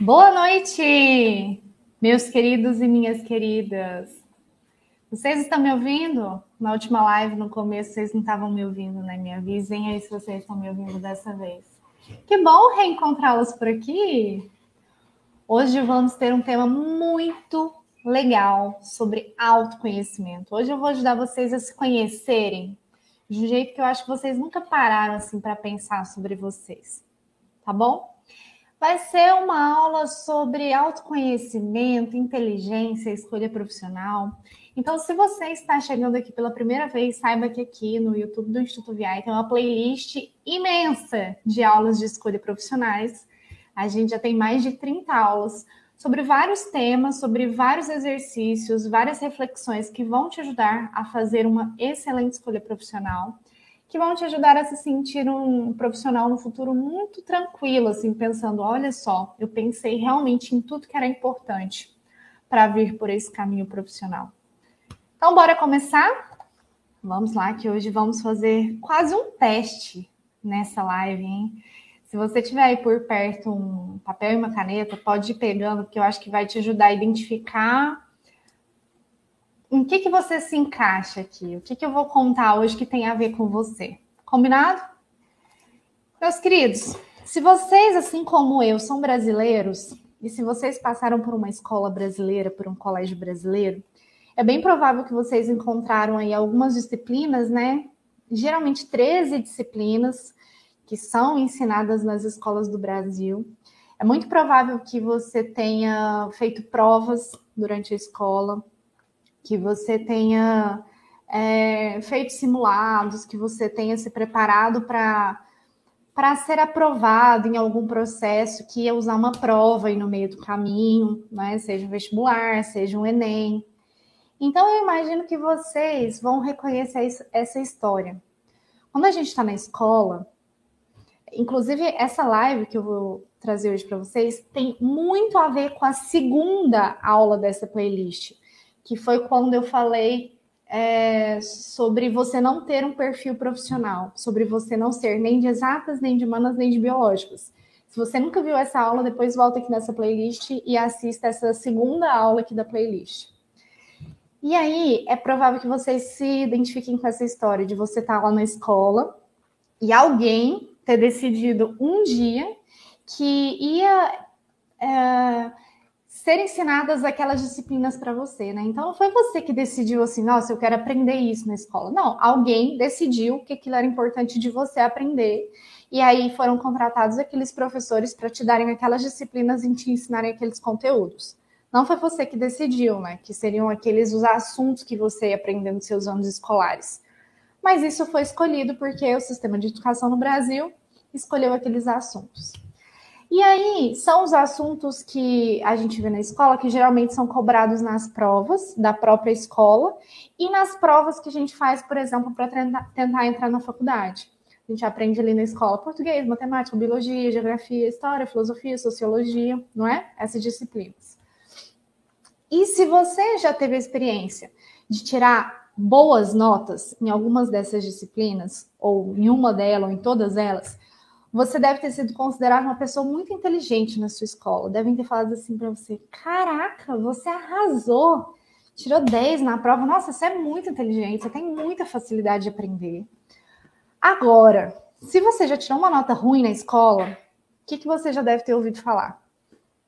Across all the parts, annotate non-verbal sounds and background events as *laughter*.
Boa noite, meus queridos e minhas queridas. Vocês estão me ouvindo? Na última live, no começo, vocês não estavam me ouvindo, né? Me avisem aí se vocês estão me ouvindo dessa vez. Que bom reencontrá-los por aqui. Hoje vamos ter um tema muito legal sobre autoconhecimento. Hoje eu vou ajudar vocês a se conhecerem de um jeito que eu acho que vocês nunca pararam assim para pensar sobre vocês. Tá bom? Vai ser uma aula sobre autoconhecimento, inteligência, escolha profissional. Então, se você está chegando aqui pela primeira vez, saiba que aqui no YouTube do Instituto VI tem uma playlist imensa de aulas de escolha profissionais. A gente já tem mais de 30 aulas sobre vários temas, sobre vários exercícios, várias reflexões que vão te ajudar a fazer uma excelente escolha profissional que vão te ajudar a se sentir um profissional no futuro muito tranquilo, assim, pensando: olha só, eu pensei realmente em tudo que era importante para vir por esse caminho profissional. Então, bora começar? Vamos lá, que hoje vamos fazer quase um teste nessa live, hein? Se você tiver aí por perto um papel e uma caneta, pode ir pegando, porque eu acho que vai te ajudar a identificar em que, que você se encaixa aqui? O que, que eu vou contar hoje que tem a ver com você? Combinado? Meus queridos, se vocês, assim como eu, são brasileiros, e se vocês passaram por uma escola brasileira, por um colégio brasileiro, é bem provável que vocês encontraram aí algumas disciplinas, né? Geralmente 13 disciplinas que são ensinadas nas escolas do Brasil. É muito provável que você tenha feito provas durante a escola, que você tenha é, feito simulados, que você tenha se preparado para para ser aprovado em algum processo que ia usar uma prova aí no meio do caminho, né? seja um vestibular, seja um Enem. Então eu imagino que vocês vão reconhecer essa história. Quando a gente está na escola, inclusive essa live que eu vou trazer hoje para vocês tem muito a ver com a segunda aula dessa playlist que foi quando eu falei é, sobre você não ter um perfil profissional, sobre você não ser nem de exatas, nem de humanas, nem de biológicas. Se você nunca viu essa aula, depois volta aqui nessa playlist e assista essa segunda aula aqui da playlist. E aí, é provável que vocês se identifiquem com essa história de você estar lá na escola e alguém ter decidido um dia que ia é, ser ensinadas aquelas disciplinas para você, né? Então não foi você que decidiu assim, nossa, eu quero aprender isso na escola. Não, alguém decidiu que aquilo era importante de você aprender. E aí foram contratados aqueles professores para te darem aquelas disciplinas e te ensinarem aqueles conteúdos. Não foi você que decidiu, né? Que seriam aqueles os assuntos que você ia aprender nos seus anos escolares. Mas isso foi escolhido porque o sistema de educação no Brasil escolheu aqueles assuntos. E aí são os assuntos que a gente vê na escola que geralmente são cobrados nas provas da própria escola e nas provas que a gente faz, por exemplo, para tentar entrar na faculdade. A gente aprende ali na escola português, matemática, biologia, geografia, história, filosofia, sociologia, não é? Essas disciplinas. E se você já teve a experiência de tirar boas notas em algumas dessas disciplinas, ou em uma delas, ou em todas elas, você deve ter sido considerado uma pessoa muito inteligente na sua escola. Devem ter falado assim para você: caraca, você arrasou, tirou 10 na prova. Nossa, você é muito inteligente, você tem muita facilidade de aprender. Agora, se você já tirou uma nota ruim na escola, o que, que você já deve ter ouvido falar?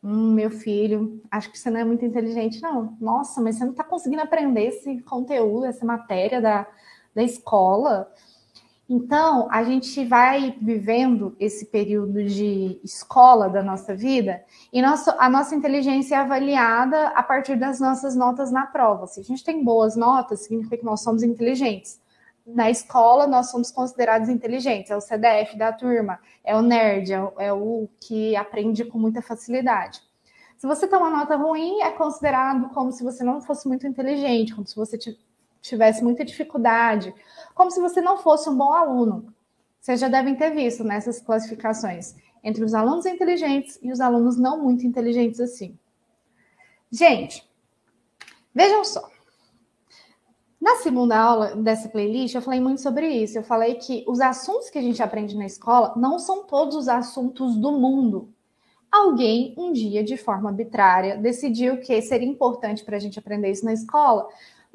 Hum, meu filho, acho que você não é muito inteligente, não. Nossa, mas você não está conseguindo aprender esse conteúdo, essa matéria da, da escola. Então, a gente vai vivendo esse período de escola da nossa vida e nosso, a nossa inteligência é avaliada a partir das nossas notas na prova. Se a gente tem boas notas, significa que nós somos inteligentes. Na escola, nós somos considerados inteligentes. É o CDF da turma, é o nerd, é o, é o que aprende com muita facilidade. Se você tem uma nota ruim, é considerado como se você não fosse muito inteligente, como se você tivesse muita dificuldade, como se você não fosse um bom aluno. Vocês já devem ter visto nessas classificações entre os alunos inteligentes e os alunos não muito inteligentes assim. Gente, vejam só. Na segunda aula dessa playlist, eu falei muito sobre isso. Eu falei que os assuntos que a gente aprende na escola não são todos os assuntos do mundo. alguém um dia, de forma arbitrária, decidiu que seria importante para a gente aprender isso na escola,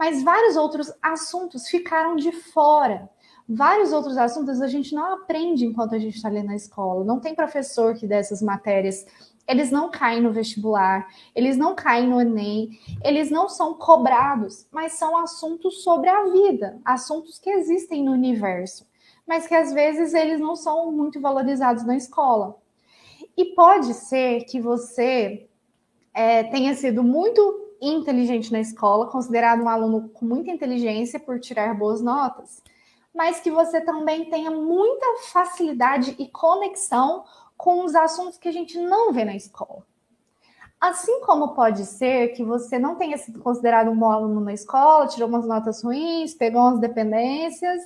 mas vários outros assuntos ficaram de fora. Vários outros assuntos a gente não aprende enquanto a gente está ali na escola. Não tem professor que dê essas matérias eles não caem no vestibular, eles não caem no Enem, eles não são cobrados, mas são assuntos sobre a vida, assuntos que existem no universo, mas que às vezes eles não são muito valorizados na escola. E pode ser que você é, tenha sido muito inteligente na escola, considerado um aluno com muita inteligência por tirar boas notas, mas que você também tenha muita facilidade e conexão com os assuntos que a gente não vê na escola. Assim como pode ser que você não tenha sido considerado um bom aluno na escola, tirou umas notas ruins, pegou umas dependências,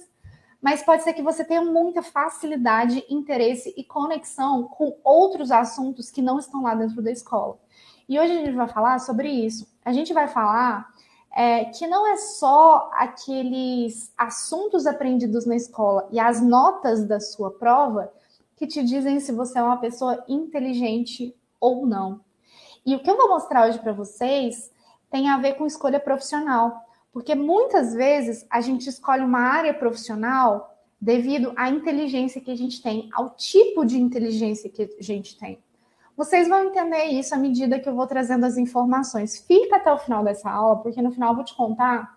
mas pode ser que você tenha muita facilidade, interesse e conexão com outros assuntos que não estão lá dentro da escola. E hoje a gente vai falar sobre isso. A gente vai falar é, que não é só aqueles assuntos aprendidos na escola e as notas da sua prova que te dizem se você é uma pessoa inteligente ou não. E o que eu vou mostrar hoje para vocês tem a ver com escolha profissional, porque muitas vezes a gente escolhe uma área profissional devido à inteligência que a gente tem, ao tipo de inteligência que a gente tem. Vocês vão entender isso à medida que eu vou trazendo as informações. Fica até o final dessa aula, porque no final eu vou te contar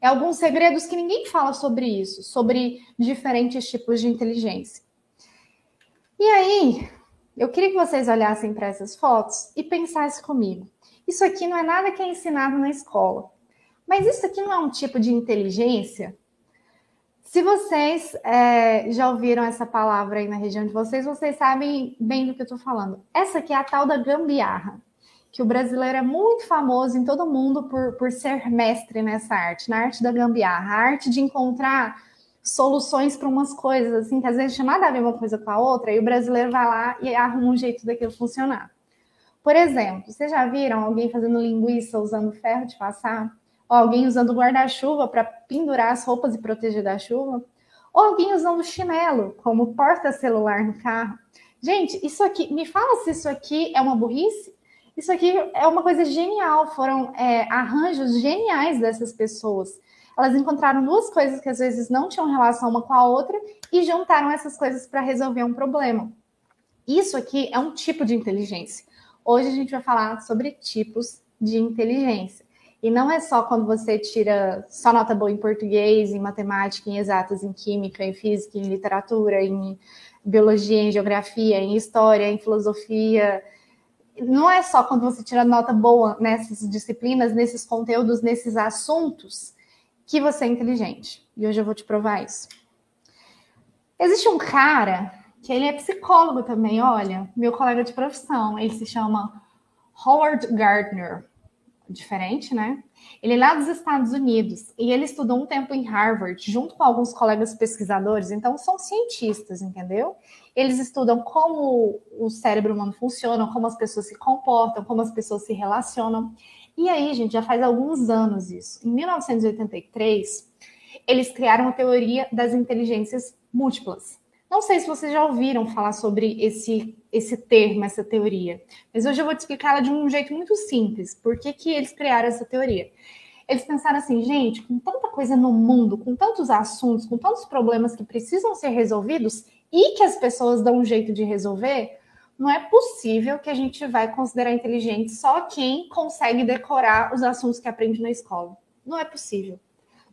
é alguns segredos que ninguém fala sobre isso, sobre diferentes tipos de inteligência. E aí, eu queria que vocês olhassem para essas fotos e pensassem comigo. Isso aqui não é nada que é ensinado na escola. Mas isso aqui não é um tipo de inteligência? Se vocês é, já ouviram essa palavra aí na região de vocês, vocês sabem bem do que eu estou falando. Essa aqui é a tal da gambiarra, que o brasileiro é muito famoso em todo mundo por, por ser mestre nessa arte, na arte da gambiarra, a arte de encontrar soluções para umas coisas, assim, que às vezes nada a ver uma coisa com a outra, e o brasileiro vai lá e arruma um jeito daquilo funcionar. Por exemplo, vocês já viram alguém fazendo linguiça usando ferro de passar? Ou alguém usando guarda-chuva para pendurar as roupas e proteger da chuva? Ou alguém usando chinelo como porta-celular no carro? Gente, isso aqui, me fala se isso aqui é uma burrice? Isso aqui é uma coisa genial, foram é, arranjos geniais dessas pessoas elas encontraram duas coisas que às vezes não tinham relação uma com a outra e juntaram essas coisas para resolver um problema. Isso aqui é um tipo de inteligência. Hoje a gente vai falar sobre tipos de inteligência. E não é só quando você tira só nota boa em português, em matemática, em exatas, em química, em física, em literatura, em biologia, em geografia, em história, em filosofia. Não é só quando você tira nota boa nessas disciplinas, nesses conteúdos, nesses assuntos, que você é inteligente. E hoje eu vou te provar isso. Existe um cara que ele é psicólogo também, olha, meu colega de profissão, ele se chama Howard Gardner. Diferente, né? Ele é lá dos Estados Unidos e ele estudou um tempo em Harvard, junto com alguns colegas pesquisadores, então são cientistas, entendeu? Eles estudam como o cérebro humano funciona, como as pessoas se comportam, como as pessoas se relacionam. E aí, gente, já faz alguns anos isso. Em 1983, eles criaram a teoria das inteligências múltiplas. Não sei se vocês já ouviram falar sobre esse, esse termo, essa teoria, mas hoje eu vou te explicar ela de um jeito muito simples. Por que, que eles criaram essa teoria? Eles pensaram assim, gente, com tanta coisa no mundo, com tantos assuntos, com tantos problemas que precisam ser resolvidos e que as pessoas dão um jeito de resolver, não é possível que a gente vai considerar inteligente só quem consegue decorar os assuntos que aprende na escola. Não é possível.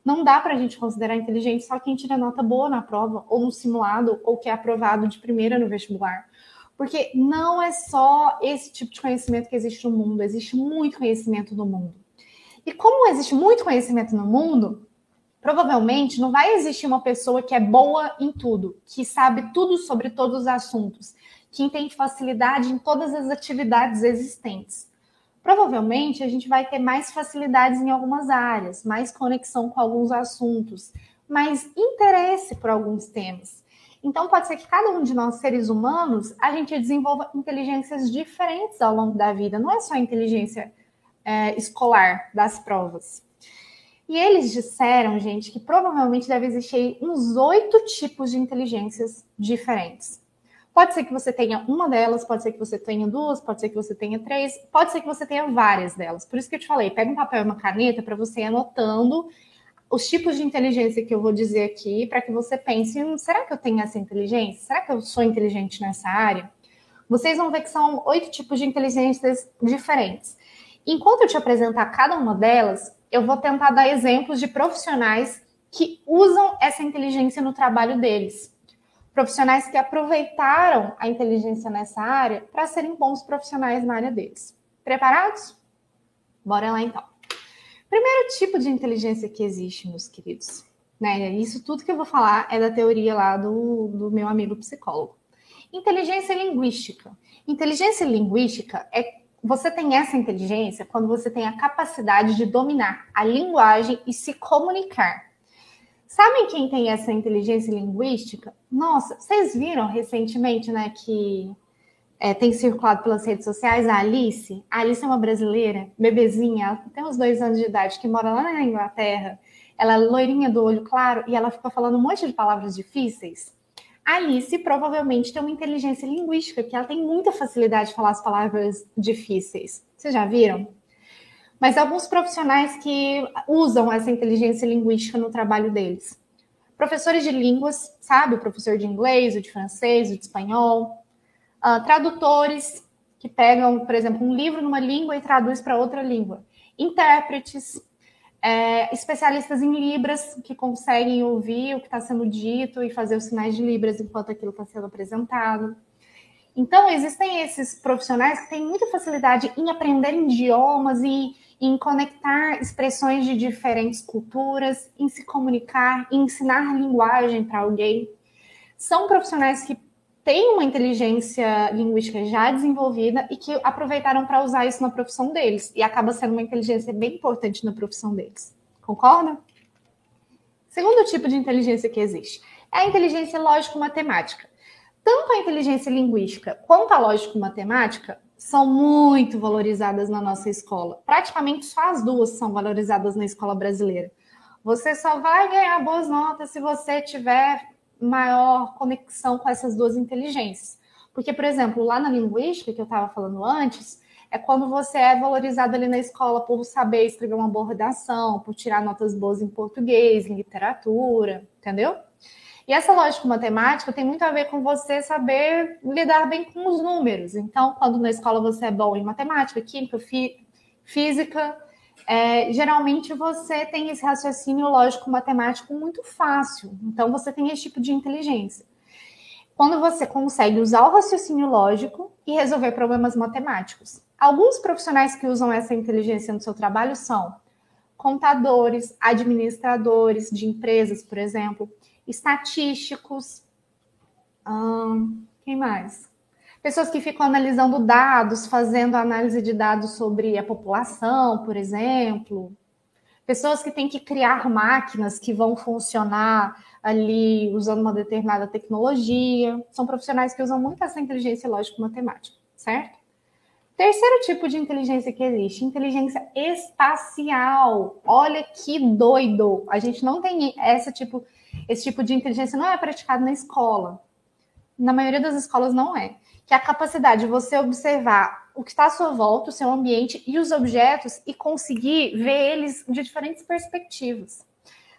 Não dá para a gente considerar inteligente só quem tira nota boa na prova, ou no simulado, ou que é aprovado de primeira no vestibular. Porque não é só esse tipo de conhecimento que existe no mundo, existe muito conhecimento no mundo. E como existe muito conhecimento no mundo, provavelmente não vai existir uma pessoa que é boa em tudo, que sabe tudo sobre todos os assuntos, quem tem facilidade em todas as atividades existentes. Provavelmente a gente vai ter mais facilidades em algumas áreas, mais conexão com alguns assuntos, mais interesse por alguns temas. Então, pode ser que cada um de nós, seres humanos, a gente desenvolva inteligências diferentes ao longo da vida, não é só a inteligência é, escolar das provas. E eles disseram, gente, que provavelmente deve existir uns oito tipos de inteligências diferentes. Pode ser que você tenha uma delas, pode ser que você tenha duas, pode ser que você tenha três, pode ser que você tenha várias delas. Por isso que eu te falei, pega um papel e uma caneta para você ir anotando os tipos de inteligência que eu vou dizer aqui, para que você pense: hum, será que eu tenho essa inteligência? Será que eu sou inteligente nessa área? Vocês vão ver que são oito tipos de inteligências diferentes. Enquanto eu te apresentar cada uma delas, eu vou tentar dar exemplos de profissionais que usam essa inteligência no trabalho deles profissionais que aproveitaram a inteligência nessa área para serem bons profissionais na área deles. Preparados? Bora lá então. Primeiro tipo de inteligência que existe, meus queridos, né? Isso tudo que eu vou falar é da teoria lá do, do meu amigo psicólogo. Inteligência linguística. Inteligência linguística é você tem essa inteligência quando você tem a capacidade de dominar a linguagem e se comunicar Sabem quem tem essa inteligência linguística? Nossa, vocês viram recentemente, né, que é, tem circulado pelas redes sociais a Alice. A Alice é uma brasileira, bebezinha, ela tem uns dois anos de idade, que mora lá na Inglaterra. Ela é loirinha do olho claro e ela fica falando um monte de palavras difíceis. A Alice provavelmente tem uma inteligência linguística, que ela tem muita facilidade de falar as palavras difíceis. Vocês já viram? mas alguns profissionais que usam essa inteligência linguística no trabalho deles. Professores de línguas, sabe? O professor de inglês, o de francês, o de espanhol. Uh, tradutores, que pegam, por exemplo, um livro numa língua e traduz para outra língua. Intérpretes, é, especialistas em Libras, que conseguem ouvir o que está sendo dito e fazer os sinais de Libras enquanto aquilo está sendo apresentado. Então, existem esses profissionais que têm muita facilidade em aprender idiomas e em conectar expressões de diferentes culturas, em se comunicar, em ensinar linguagem para alguém. São profissionais que têm uma inteligência linguística já desenvolvida e que aproveitaram para usar isso na profissão deles. E acaba sendo uma inteligência bem importante na profissão deles. Concorda? Segundo tipo de inteligência que existe é a inteligência lógico-matemática. Tanto a inteligência linguística quanto a lógico-matemática são muito valorizadas na nossa escola. Praticamente só as duas são valorizadas na escola brasileira. Você só vai ganhar boas notas se você tiver maior conexão com essas duas inteligências. Porque, por exemplo, lá na linguística, que eu estava falando antes, é quando você é valorizado ali na escola por saber escrever uma boa redação, por tirar notas boas em português, em literatura, entendeu? E essa lógica matemática tem muito a ver com você saber lidar bem com os números. Então, quando na escola você é bom em matemática, química, física, é, geralmente você tem esse raciocínio lógico matemático muito fácil. Então, você tem esse tipo de inteligência. Quando você consegue usar o raciocínio lógico e resolver problemas matemáticos. Alguns profissionais que usam essa inteligência no seu trabalho são contadores, administradores de empresas, por exemplo, estatísticos. Hum, quem mais? Pessoas que ficam analisando dados, fazendo análise de dados sobre a população, por exemplo. Pessoas que têm que criar máquinas que vão funcionar ali usando uma determinada tecnologia. São profissionais que usam muito essa inteligência lógico-matemática, certo? Terceiro tipo de inteligência que existe, inteligência espacial. Olha que doido! A gente não tem esse tipo esse tipo de inteligência não é praticado na escola. Na maioria das escolas não é. Que é a capacidade de você observar o que está à sua volta, o seu ambiente e os objetos e conseguir ver eles de diferentes perspectivas.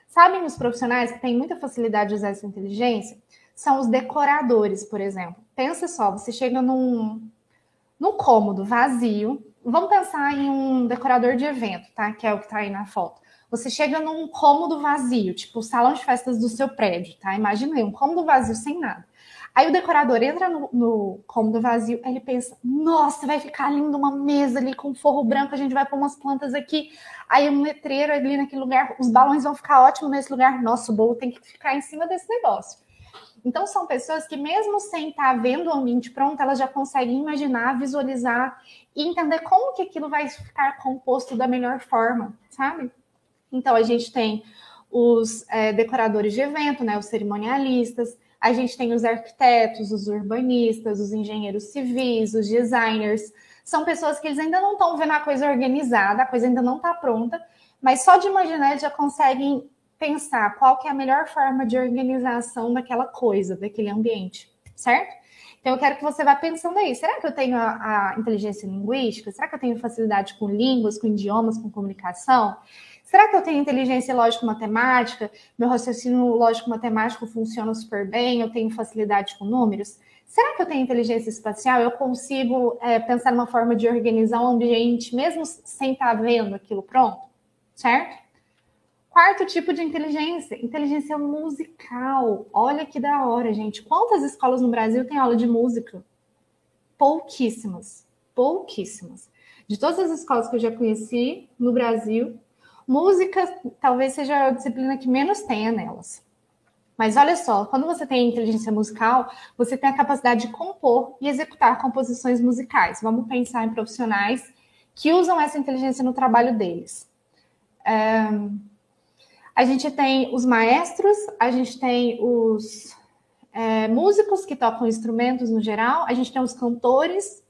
Sabem os profissionais que têm muita facilidade de usar essa inteligência? São os decoradores, por exemplo. Pensa só, você chega num, num cômodo vazio. Vamos pensar em um decorador de evento, tá? Que é o que está aí na foto. Você chega num cômodo vazio, tipo o salão de festas do seu prédio, tá? Imagina aí, um cômodo vazio sem nada. Aí o decorador entra no, no cômodo vazio, ele pensa: nossa, vai ficar lindo uma mesa ali com forro branco, a gente vai pôr umas plantas aqui. Aí um letreiro ali naquele lugar, os balões vão ficar ótimos nesse lugar. Nossa, o bolo tem que ficar em cima desse negócio. Então, são pessoas que, mesmo sem estar vendo o ambiente pronto, elas já conseguem imaginar, visualizar e entender como que aquilo vai ficar composto da melhor forma, sabe? Então, a gente tem os é, decoradores de evento, né, os cerimonialistas, a gente tem os arquitetos, os urbanistas, os engenheiros civis, os designers. São pessoas que eles ainda não estão vendo a coisa organizada, a coisa ainda não está pronta, mas só de imaginar já conseguem pensar qual que é a melhor forma de organização daquela coisa, daquele ambiente, certo? Então, eu quero que você vá pensando aí: será que eu tenho a, a inteligência linguística? Será que eu tenho facilidade com línguas, com idiomas, com comunicação? Será que eu tenho inteligência lógico-matemática? Meu raciocínio lógico-matemático funciona super bem? Eu tenho facilidade com números? Será que eu tenho inteligência espacial? Eu consigo é, pensar numa forma de organizar um ambiente, mesmo sem estar vendo aquilo pronto? Certo? Quarto tipo de inteligência, inteligência musical. Olha que da hora, gente. Quantas escolas no Brasil têm aula de música? Pouquíssimas. Pouquíssimas. De todas as escolas que eu já conheci no Brasil, música talvez seja a disciplina que menos tenha nelas. Mas olha só, quando você tem inteligência musical, você tem a capacidade de compor e executar composições musicais. Vamos pensar em profissionais que usam essa inteligência no trabalho deles. A gente tem os maestros, a gente tem os é, músicos que tocam instrumentos no geral, a gente tem os cantores,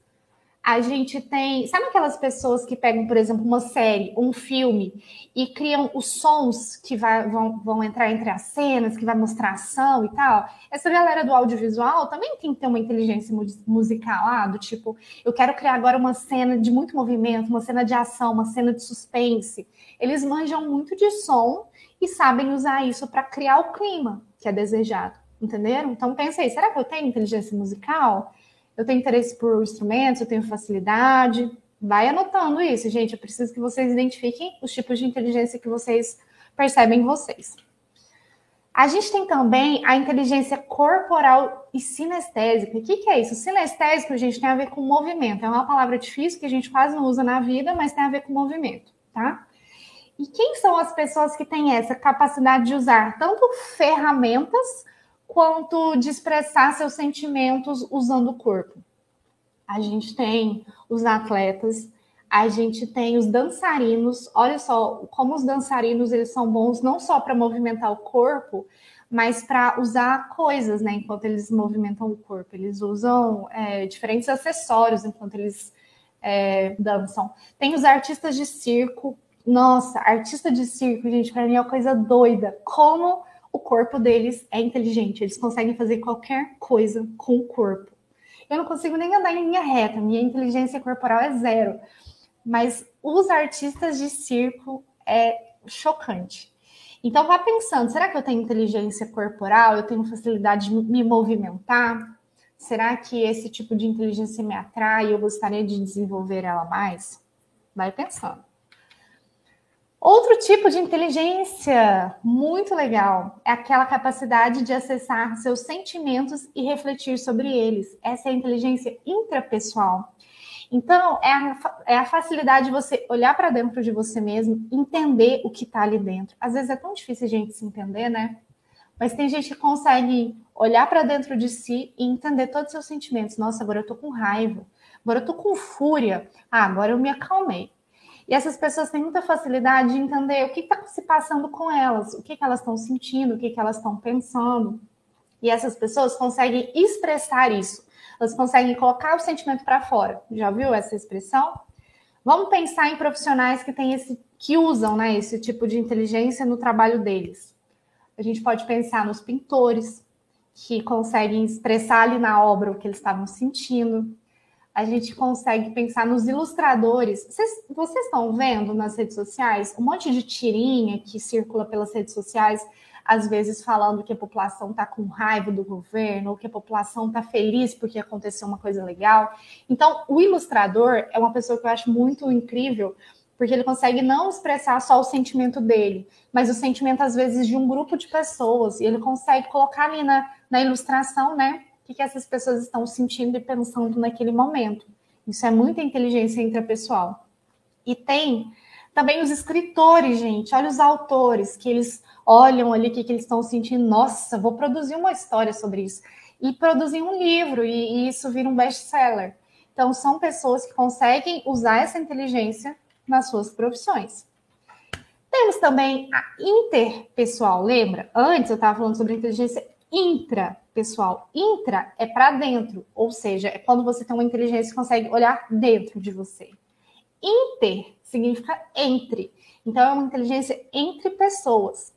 a gente tem. Sabe aquelas pessoas que pegam, por exemplo, uma série, um filme, e criam os sons que vai, vão, vão entrar entre as cenas, que vai mostrar ação e tal? Essa galera do audiovisual também tem que ter uma inteligência musical lá, do tipo, eu quero criar agora uma cena de muito movimento, uma cena de ação, uma cena de suspense. Eles manjam muito de som e sabem usar isso para criar o clima que é desejado. Entenderam? Então pensa aí, será que eu tenho inteligência musical? Eu tenho interesse por instrumentos, eu tenho facilidade. Vai anotando isso, gente. Eu preciso que vocês identifiquem os tipos de inteligência que vocês percebem em vocês. A gente tem também a inteligência corporal e sinestésica. O que, que é isso? Sinestésico, gente, tem a ver com movimento. É uma palavra difícil que a gente quase não usa na vida, mas tem a ver com movimento, tá? E quem são as pessoas que têm essa capacidade de usar tanto ferramentas quanto de expressar seus sentimentos usando o corpo. A gente tem os atletas, a gente tem os dançarinos. Olha só como os dançarinos eles são bons não só para movimentar o corpo, mas para usar coisas, né? Enquanto eles movimentam o corpo, eles usam é, diferentes acessórios enquanto eles é, dançam. Tem os artistas de circo. Nossa, artista de circo, gente, para mim é uma coisa doida. Como o corpo deles é inteligente, eles conseguem fazer qualquer coisa com o corpo. Eu não consigo nem andar em linha reta, minha inteligência corporal é zero. Mas os artistas de circo é chocante. Então vá pensando, será que eu tenho inteligência corporal? Eu tenho facilidade de me movimentar? Será que esse tipo de inteligência me atrai e eu gostaria de desenvolver ela mais? Vai pensando. Outro tipo de inteligência muito legal é aquela capacidade de acessar seus sentimentos e refletir sobre eles. Essa é a inteligência intrapessoal. Então, é a, é a facilidade de você olhar para dentro de você mesmo, entender o que está ali dentro. Às vezes é tão difícil a gente se entender, né? Mas tem gente que consegue olhar para dentro de si e entender todos os seus sentimentos. Nossa, agora eu tô com raiva. Agora eu tô com fúria. Ah, agora eu me acalmei. E essas pessoas têm muita facilidade de entender o que está se passando com elas, o que, que elas estão sentindo, o que, que elas estão pensando. E essas pessoas conseguem expressar isso. Elas conseguem colocar o sentimento para fora. Já viu essa expressão? Vamos pensar em profissionais que têm esse, que usam né, esse tipo de inteligência no trabalho deles. A gente pode pensar nos pintores, que conseguem expressar ali na obra o que eles estavam sentindo a gente consegue pensar nos ilustradores. Vocês, vocês estão vendo nas redes sociais um monte de tirinha que circula pelas redes sociais, às vezes falando que a população está com raiva do governo, ou que a população está feliz porque aconteceu uma coisa legal. Então, o ilustrador é uma pessoa que eu acho muito incrível, porque ele consegue não expressar só o sentimento dele, mas o sentimento, às vezes, de um grupo de pessoas, e ele consegue colocar ali na, na ilustração, né? Que, que essas pessoas estão sentindo e pensando naquele momento. Isso é muita inteligência intrapessoal. E tem também os escritores, gente. Olha os autores, que eles olham ali o que, que eles estão sentindo. Nossa, vou produzir uma história sobre isso. E produzir um livro, e, e isso vira um best-seller. Então, são pessoas que conseguem usar essa inteligência nas suas profissões. Temos também a interpessoal, lembra? Antes eu estava falando sobre inteligência intrapessoal. Intra é para dentro, ou seja, é quando você tem uma inteligência que consegue olhar dentro de você. Inter significa entre. Então, é uma inteligência entre pessoas.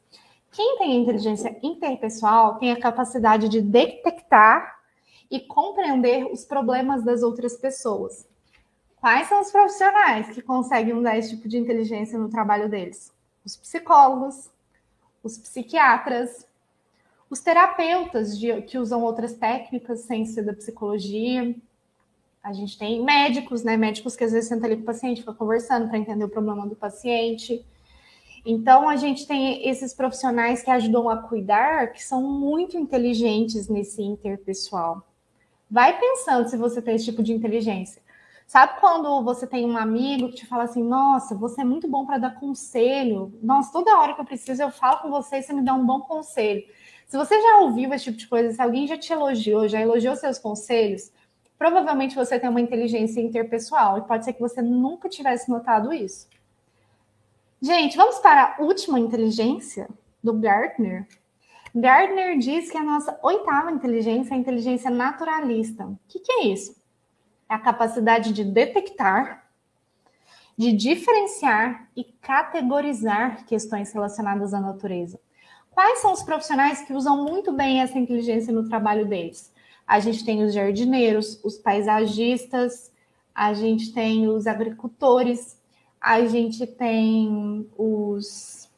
Quem tem inteligência interpessoal tem a capacidade de detectar e compreender os problemas das outras pessoas. Quais são os profissionais que conseguem usar esse tipo de inteligência no trabalho deles? Os psicólogos, os psiquiatras, os terapeutas de, que usam outras técnicas sem ser da psicologia. A gente tem médicos, né? Médicos que às vezes sentam ali com o paciente, fica conversando para entender o problema do paciente. Então, a gente tem esses profissionais que ajudam a cuidar, que são muito inteligentes nesse interpessoal. Vai pensando se você tem esse tipo de inteligência. Sabe quando você tem um amigo que te fala assim: Nossa, você é muito bom para dar conselho. Nossa, toda hora que eu preciso eu falo com você e você me dá um bom conselho. Se você já ouviu esse tipo de coisa, se alguém já te elogiou, já elogiou seus conselhos, provavelmente você tem uma inteligência interpessoal e pode ser que você nunca tivesse notado isso. Gente, vamos para a última inteligência do Gartner. Gardner diz que a nossa oitava inteligência é a inteligência naturalista. O que, que é isso? É a capacidade de detectar, de diferenciar e categorizar questões relacionadas à natureza. Quais são os profissionais que usam muito bem essa inteligência no trabalho deles? A gente tem os jardineiros, os paisagistas, a gente tem os agricultores, a gente tem os.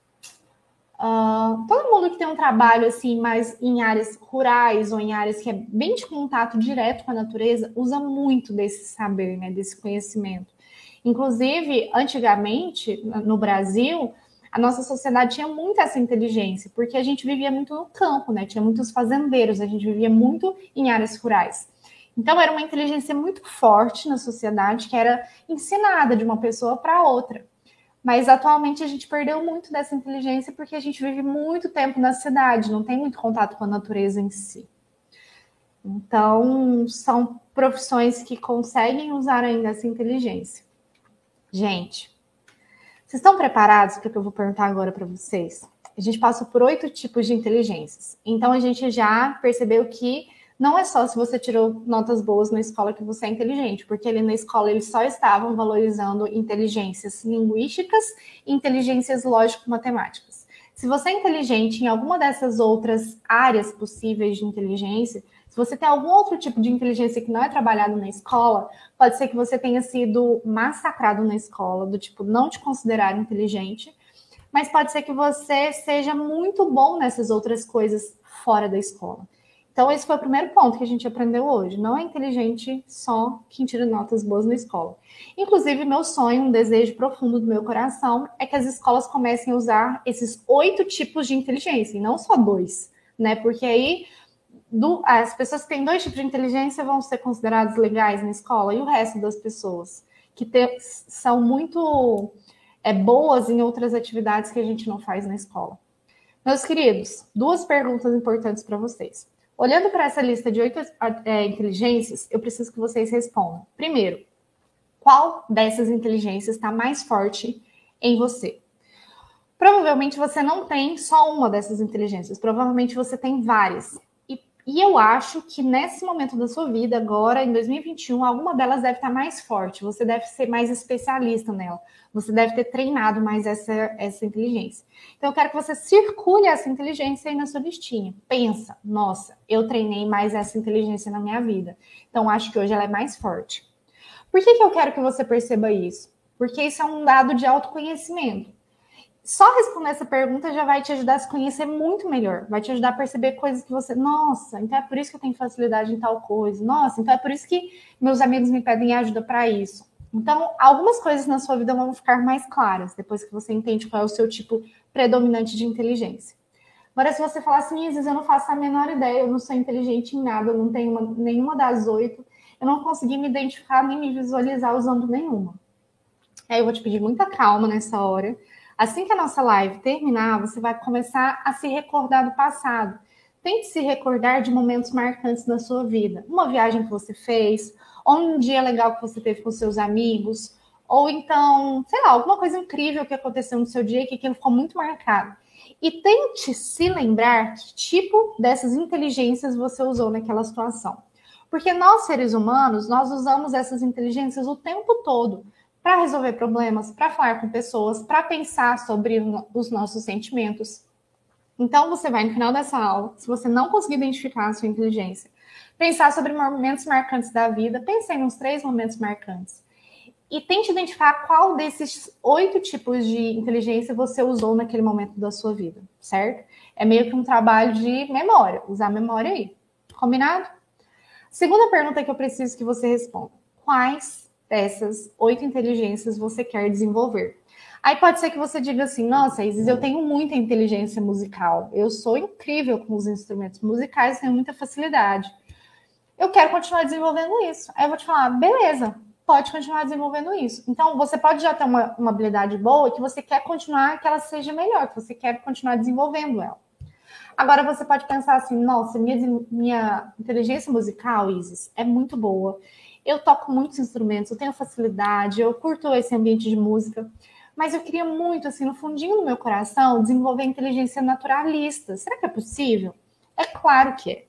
Uh, todo mundo que tem um trabalho assim, mais em áreas rurais ou em áreas que é bem de contato direto com a natureza, usa muito desse saber, né, desse conhecimento. Inclusive, antigamente, no Brasil, a nossa sociedade tinha muito essa inteligência, porque a gente vivia muito no campo, né? Tinha muitos fazendeiros, a gente vivia muito em áreas rurais. Então, era uma inteligência muito forte na sociedade que era ensinada de uma pessoa para outra. Mas atualmente a gente perdeu muito dessa inteligência porque a gente vive muito tempo na cidade, não tem muito contato com a natureza em si. Então, são profissões que conseguem usar ainda essa inteligência. Gente, vocês estão preparados para o que eu vou perguntar agora para vocês? A gente passa por oito tipos de inteligências. Então, a gente já percebeu que não é só se você tirou notas boas na escola que você é inteligente, porque ali na escola eles só estavam valorizando inteligências linguísticas e inteligências lógico-matemáticas. Se você é inteligente em alguma dessas outras áreas possíveis de inteligência, se você tem algum outro tipo de inteligência que não é trabalhado na escola, pode ser que você tenha sido massacrado na escola, do tipo não te considerar inteligente, mas pode ser que você seja muito bom nessas outras coisas fora da escola. Então, esse foi o primeiro ponto que a gente aprendeu hoje. Não é inteligente só quem tira notas boas na escola. Inclusive, meu sonho, um desejo profundo do meu coração, é que as escolas comecem a usar esses oito tipos de inteligência, e não só dois, né? Porque aí do, as pessoas que têm dois tipos de inteligência vão ser consideradas legais na escola, e o resto das pessoas que te, são muito é, boas em outras atividades que a gente não faz na escola. Meus queridos, duas perguntas importantes para vocês. Olhando para essa lista de oito é, inteligências, eu preciso que vocês respondam. Primeiro, qual dessas inteligências está mais forte em você? Provavelmente você não tem só uma dessas inteligências, provavelmente você tem várias. E eu acho que nesse momento da sua vida, agora, em 2021, alguma delas deve estar mais forte. Você deve ser mais especialista nela. Você deve ter treinado mais essa, essa inteligência. Então, eu quero que você circule essa inteligência aí na sua listinha. Pensa, nossa, eu treinei mais essa inteligência na minha vida. Então, acho que hoje ela é mais forte. Por que, que eu quero que você perceba isso? Porque isso é um dado de autoconhecimento só responder essa pergunta já vai te ajudar a se conhecer muito melhor, vai te ajudar a perceber coisas que você, nossa, então é por isso que eu tenho facilidade em tal coisa, nossa, então é por isso que meus amigos me pedem ajuda para isso. Então, algumas coisas na sua vida vão ficar mais claras depois que você entende qual é o seu tipo predominante de inteligência. Agora, se você falar assim, Isis, eu não faço a menor ideia, eu não sou inteligente em nada, eu não tenho uma, nenhuma das oito, eu não consegui me identificar nem me visualizar usando nenhuma. Aí eu vou te pedir muita calma nessa hora, Assim que a nossa live terminar, você vai começar a se recordar do passado. Tente se recordar de momentos marcantes na sua vida. Uma viagem que você fez, ou um dia legal que você teve com seus amigos, ou então, sei lá, alguma coisa incrível que aconteceu no seu dia e que aquilo ficou muito marcado. E tente se lembrar que tipo dessas inteligências você usou naquela situação. Porque nós, seres humanos, nós usamos essas inteligências o tempo todo para resolver problemas, para falar com pessoas, para pensar sobre os nossos sentimentos. Então, você vai no final dessa aula, se você não conseguir identificar a sua inteligência, Pensar sobre momentos marcantes da vida. Pensei nos três momentos marcantes. E tente identificar qual desses oito tipos de inteligência você usou naquele momento da sua vida, certo? É meio que um trabalho de memória, usar a memória aí. Combinado? Segunda pergunta que eu preciso que você responda: quais dessas oito inteligências você quer desenvolver? Aí pode ser que você diga assim: nossa, Isis, eu tenho muita inteligência musical, eu sou incrível com os instrumentos musicais, tenho muita facilidade. Eu quero continuar desenvolvendo isso. Aí eu vou te falar: beleza, pode continuar desenvolvendo isso. Então, você pode já ter uma, uma habilidade boa que você quer continuar que ela seja melhor, que você quer continuar desenvolvendo ela. Agora, você pode pensar assim: nossa, minha, minha inteligência musical, Isis, é muito boa. Eu toco muitos instrumentos, eu tenho facilidade, eu curto esse ambiente de música mas eu queria muito, assim, no fundinho do meu coração, desenvolver inteligência naturalista. Será que é possível? É claro que é.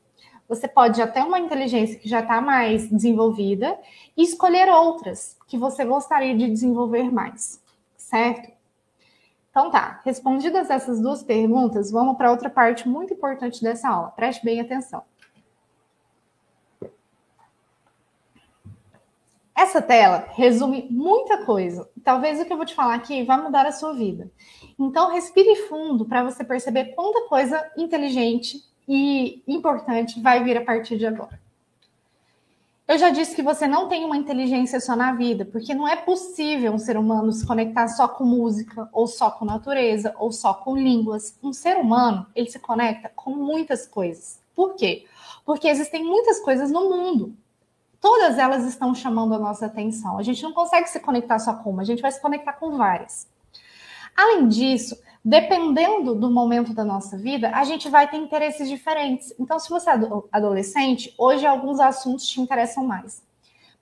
Você pode já ter uma inteligência que já está mais desenvolvida e escolher outras que você gostaria de desenvolver mais, certo? Então tá, respondidas essas duas perguntas, vamos para outra parte muito importante dessa aula. Preste bem atenção. Essa tela resume muita coisa. Talvez o que eu vou te falar aqui vai mudar a sua vida. Então, respire fundo para você perceber quanta coisa inteligente e importante vai vir a partir de agora. Eu já disse que você não tem uma inteligência só na vida, porque não é possível um ser humano se conectar só com música, ou só com natureza, ou só com línguas. Um ser humano, ele se conecta com muitas coisas. Por quê? Porque existem muitas coisas no mundo todas elas estão chamando a nossa atenção. A gente não consegue se conectar só com uma, a gente vai se conectar com várias. Além disso, dependendo do momento da nossa vida, a gente vai ter interesses diferentes. Então, se você é adolescente, hoje alguns assuntos te interessam mais.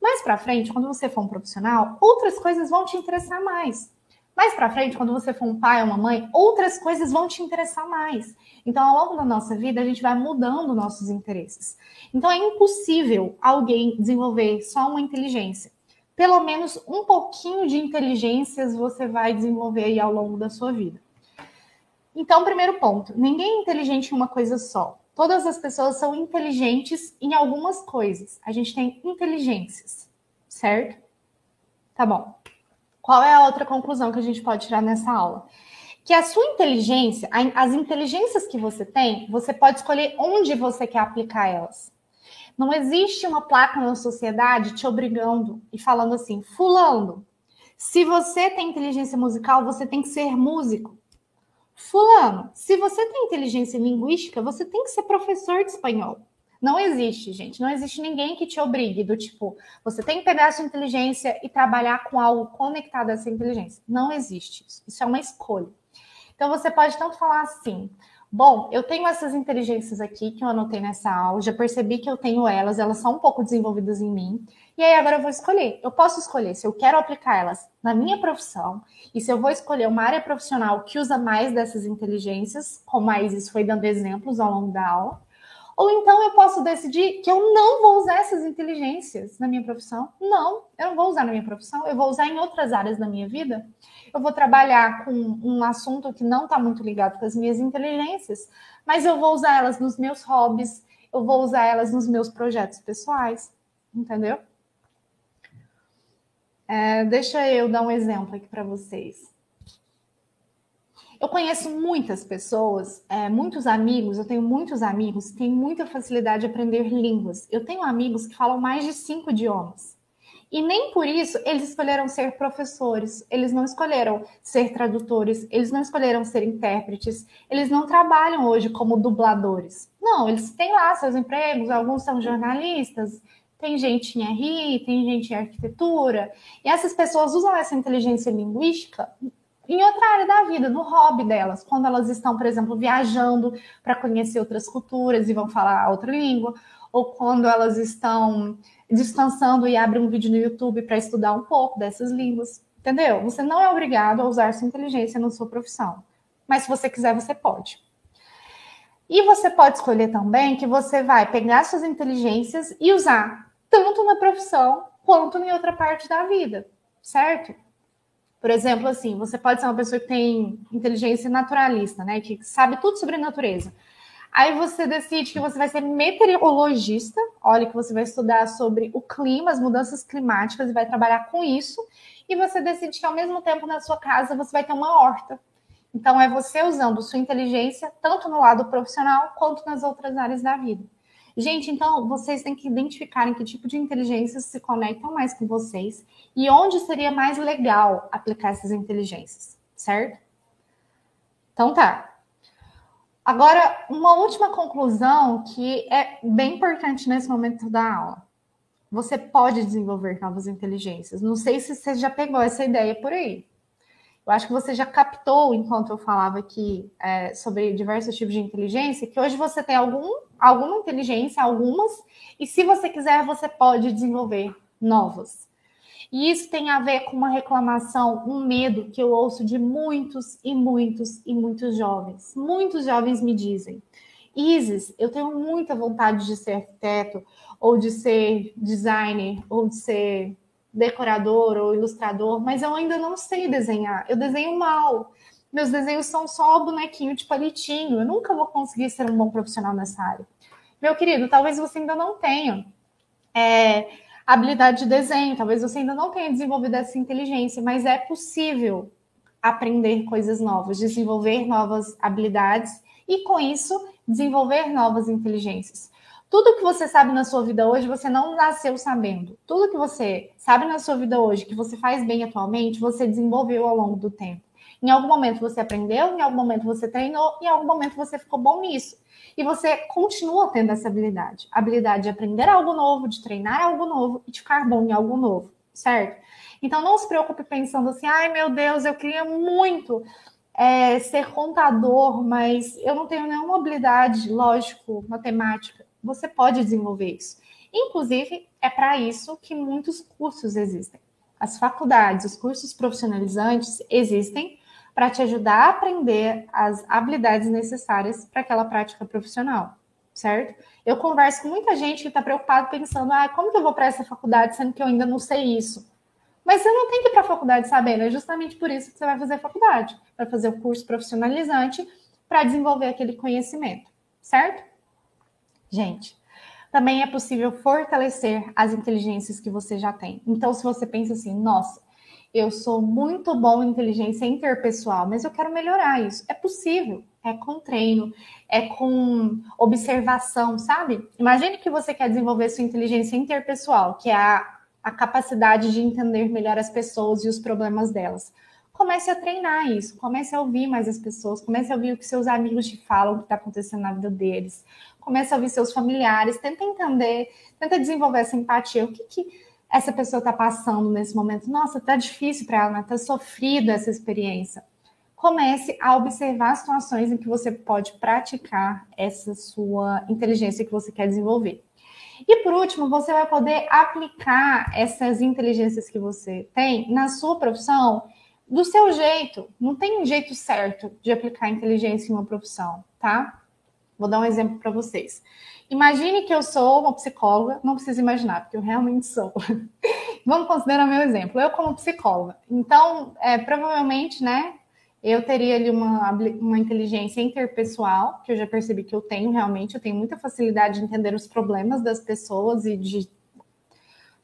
Mais para frente, quando você for um profissional, outras coisas vão te interessar mais. Mais para frente, quando você for um pai ou uma mãe, outras coisas vão te interessar mais. Então, ao longo da nossa vida, a gente vai mudando nossos interesses. Então, é impossível alguém desenvolver só uma inteligência. Pelo menos um pouquinho de inteligências você vai desenvolver aí ao longo da sua vida. Então, primeiro ponto: ninguém é inteligente em uma coisa só. Todas as pessoas são inteligentes em algumas coisas. A gente tem inteligências, certo? Tá bom. Qual é a outra conclusão que a gente pode tirar nessa aula? Que a sua inteligência, as inteligências que você tem, você pode escolher onde você quer aplicar elas. Não existe uma placa na sociedade te obrigando e falando assim, fulano, se você tem inteligência musical, você tem que ser músico. Fulano, se você tem inteligência linguística, você tem que ser professor de espanhol. Não existe, gente. Não existe ninguém que te obrigue do tipo, você tem que pegar a sua inteligência e trabalhar com algo conectado a essa inteligência. Não existe isso. Isso é uma escolha. Então você pode tanto falar assim: bom, eu tenho essas inteligências aqui que eu anotei nessa aula, já percebi que eu tenho elas, elas são um pouco desenvolvidas em mim, e aí agora eu vou escolher. Eu posso escolher se eu quero aplicar elas na minha profissão e se eu vou escolher uma área profissional que usa mais dessas inteligências, como a Isis foi dando exemplos ao longo da aula ou então eu posso decidir que eu não vou usar essas inteligências na minha profissão. Não, eu não vou usar na minha profissão, eu vou usar em outras áreas da minha vida. Eu vou trabalhar com um assunto que não está muito ligado com as minhas inteligências, mas eu vou usar elas nos meus hobbies, eu vou usar elas nos meus projetos pessoais, entendeu? É, deixa eu dar um exemplo aqui para vocês. Eu conheço muitas pessoas, é, muitos amigos, eu tenho muitos amigos que têm muita facilidade de aprender línguas. Eu tenho amigos que falam mais de cinco idiomas. E nem por isso eles escolheram ser professores, eles não escolheram ser tradutores, eles não escolheram ser intérpretes, eles não trabalham hoje como dubladores. Não, eles têm lá seus empregos, alguns são jornalistas, tem gente em RI, tem gente em arquitetura, e essas pessoas usam essa inteligência linguística em outra área da vida, no hobby delas, quando elas estão, por exemplo, viajando para conhecer outras culturas e vão falar outra língua, ou quando elas estão descansando e abrem um vídeo no YouTube para estudar um pouco dessas línguas. Entendeu? Você não é obrigado a usar sua inteligência na sua profissão. Mas se você quiser, você pode. E você pode escolher também que você vai pegar suas inteligências e usar tanto na profissão quanto em outra parte da vida, certo? Por exemplo, assim, você pode ser uma pessoa que tem inteligência naturalista, né? Que sabe tudo sobre a natureza. Aí você decide que você vai ser meteorologista, olha que você vai estudar sobre o clima, as mudanças climáticas e vai trabalhar com isso. E você decide que ao mesmo tempo na sua casa você vai ter uma horta. Então é você usando sua inteligência tanto no lado profissional quanto nas outras áreas da vida. Gente, então vocês têm que identificar em que tipo de inteligências se conectam mais com vocês e onde seria mais legal aplicar essas inteligências, certo? Então tá. Agora, uma última conclusão que é bem importante nesse momento da aula. Você pode desenvolver novas inteligências. Não sei se você já pegou essa ideia por aí. Eu acho que você já captou, enquanto eu falava aqui é, sobre diversos tipos de inteligência, que hoje você tem algum, alguma inteligência, algumas, e se você quiser, você pode desenvolver novas. E isso tem a ver com uma reclamação, um medo que eu ouço de muitos e muitos e muitos jovens. Muitos jovens me dizem: Isis, eu tenho muita vontade de ser arquiteto, ou de ser designer, ou de ser decorador ou ilustrador, mas eu ainda não sei desenhar. Eu desenho mal. Meus desenhos são só bonequinho de palitinho. Eu nunca vou conseguir ser um bom profissional nessa área. Meu querido, talvez você ainda não tenha é, habilidade de desenho, talvez você ainda não tenha desenvolvido essa inteligência, mas é possível aprender coisas novas, desenvolver novas habilidades e, com isso, desenvolver novas inteligências. Tudo que você sabe na sua vida hoje, você não nasceu sabendo. Tudo que você sabe na sua vida hoje, que você faz bem atualmente, você desenvolveu ao longo do tempo. Em algum momento você aprendeu, em algum momento você treinou, em algum momento você ficou bom nisso. E você continua tendo essa habilidade. A habilidade de aprender algo novo, de treinar algo novo e de ficar bom em algo novo, certo? Então não se preocupe pensando assim, ai meu Deus, eu queria muito é, ser contador, mas eu não tenho nenhuma habilidade, lógico, matemática você pode desenvolver isso. Inclusive, é para isso que muitos cursos existem. As faculdades, os cursos profissionalizantes existem para te ajudar a aprender as habilidades necessárias para aquela prática profissional, certo? Eu converso com muita gente que está preocupado pensando, ah, como que eu vou para essa faculdade sendo que eu ainda não sei isso? Mas você não tem que ir para a faculdade sabendo, é justamente por isso que você vai fazer a faculdade, para fazer o curso profissionalizante para desenvolver aquele conhecimento, certo? Gente, também é possível fortalecer as inteligências que você já tem. Então, se você pensa assim, nossa, eu sou muito bom em inteligência interpessoal, mas eu quero melhorar isso. É possível, é com treino, é com observação, sabe? Imagine que você quer desenvolver sua inteligência interpessoal, que é a, a capacidade de entender melhor as pessoas e os problemas delas. Comece a treinar isso, comece a ouvir mais as pessoas, comece a ouvir o que seus amigos te falam, o que está acontecendo na vida deles começa a ouvir seus familiares, tenta entender, tenta desenvolver essa empatia. O que, que essa pessoa está passando nesse momento? Nossa, tá difícil para ela, né? tá sofrida essa experiência. Comece a observar situações em que você pode praticar essa sua inteligência que você quer desenvolver. E por último, você vai poder aplicar essas inteligências que você tem na sua profissão do seu jeito. Não tem um jeito certo de aplicar inteligência em uma profissão, tá? Vou dar um exemplo para vocês. Imagine que eu sou uma psicóloga, não precisa imaginar, porque eu realmente sou. *laughs* Vamos considerar meu exemplo. Eu como psicóloga. Então, é, provavelmente, né, eu teria ali uma, uma inteligência interpessoal, que eu já percebi que eu tenho realmente, eu tenho muita facilidade de entender os problemas das pessoas e de,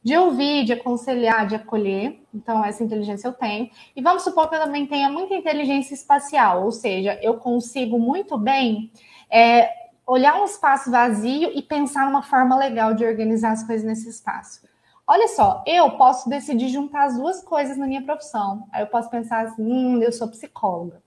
de ouvir, de aconselhar, de acolher. Então, essa inteligência eu tenho. E vamos supor que eu também tenha muita inteligência espacial, ou seja, eu consigo muito bem é olhar um espaço vazio e pensar numa forma legal de organizar as coisas nesse espaço. Olha só, eu posso decidir juntar as duas coisas na minha profissão. Aí eu posso pensar assim, hum, eu sou psicóloga.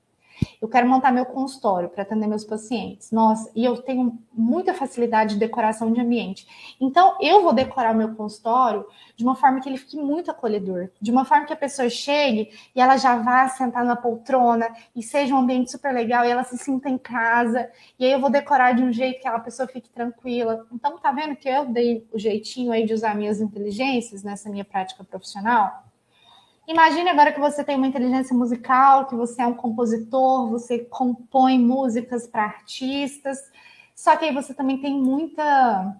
Eu quero montar meu consultório para atender meus pacientes. Nossa, e eu tenho muita facilidade de decoração de ambiente. Então, eu vou decorar o meu consultório de uma forma que ele fique muito acolhedor, de uma forma que a pessoa chegue e ela já vá sentar na poltrona e seja um ambiente super legal e ela se sinta em casa. E aí eu vou decorar de um jeito que a pessoa fique tranquila. Então, tá vendo que eu dei o jeitinho aí de usar minhas inteligências nessa minha prática profissional? Imagine agora que você tem uma inteligência musical, que você é um compositor, você compõe músicas para artistas, só que aí você também tem muita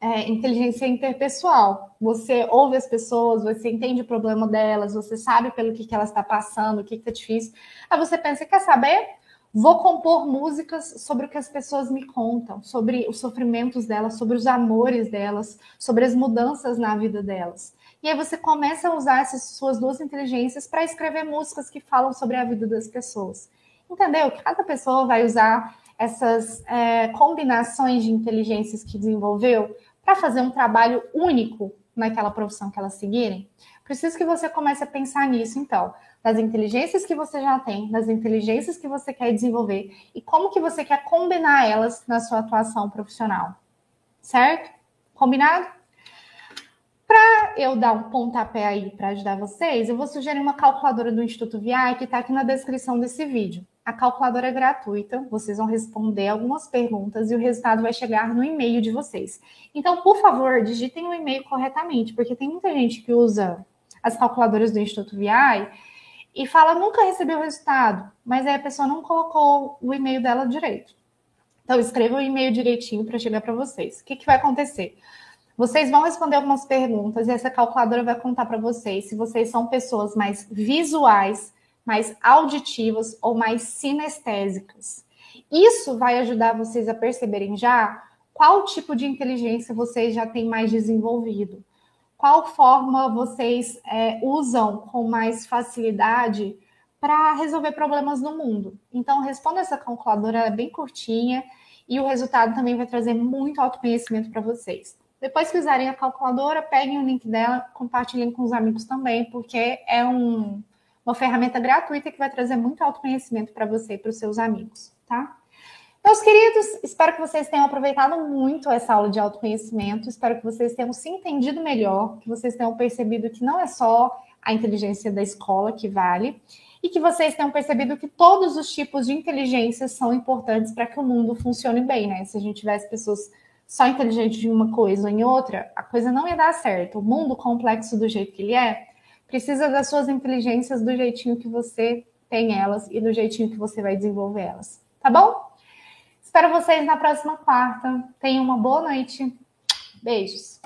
é, inteligência interpessoal. Você ouve as pessoas, você entende o problema delas, você sabe pelo que, que elas estão passando, o que está difícil. Aí você pensa, quer saber? Vou compor músicas sobre o que as pessoas me contam, sobre os sofrimentos delas, sobre os amores delas, sobre as mudanças na vida delas. E aí você começa a usar essas suas duas inteligências para escrever músicas que falam sobre a vida das pessoas. Entendeu? Cada pessoa vai usar essas é, combinações de inteligências que desenvolveu para fazer um trabalho único naquela profissão que elas seguirem. Preciso que você comece a pensar nisso, então das inteligências que você já tem, das inteligências que você quer desenvolver e como que você quer combinar elas na sua atuação profissional. Certo? Combinado? Para eu dar um pontapé aí para ajudar vocês, eu vou sugerir uma calculadora do Instituto VI que está aqui na descrição desse vídeo. A calculadora é gratuita, vocês vão responder algumas perguntas e o resultado vai chegar no e-mail de vocês. Então, por favor, digitem o e-mail corretamente, porque tem muita gente que usa as calculadoras do Instituto VI e fala nunca recebeu o resultado, mas aí a pessoa não colocou o e-mail dela direito. Então, escreva o e-mail direitinho para chegar para vocês. O que, que vai acontecer? Vocês vão responder algumas perguntas e essa calculadora vai contar para vocês se vocês são pessoas mais visuais, mais auditivas ou mais sinestésicas. Isso vai ajudar vocês a perceberem já qual tipo de inteligência vocês já têm mais desenvolvido qual forma vocês é, usam com mais facilidade para resolver problemas no mundo. Então, responda essa calculadora, ela é bem curtinha e o resultado também vai trazer muito autoconhecimento para vocês. Depois que usarem a calculadora, peguem o link dela, compartilhem com os amigos também, porque é um, uma ferramenta gratuita que vai trazer muito autoconhecimento para você e para os seus amigos, tá? Meus queridos, espero que vocês tenham aproveitado muito essa aula de autoconhecimento. Espero que vocês tenham se entendido melhor, que vocês tenham percebido que não é só a inteligência da escola que vale, e que vocês tenham percebido que todos os tipos de inteligência são importantes para que o mundo funcione bem, né? Se a gente tivesse pessoas só inteligentes em uma coisa ou em outra, a coisa não ia dar certo. O mundo complexo do jeito que ele é, precisa das suas inteligências do jeitinho que você tem elas e do jeitinho que você vai desenvolver elas. Tá bom? Espero vocês na próxima quarta. Tenham uma boa noite. Beijos.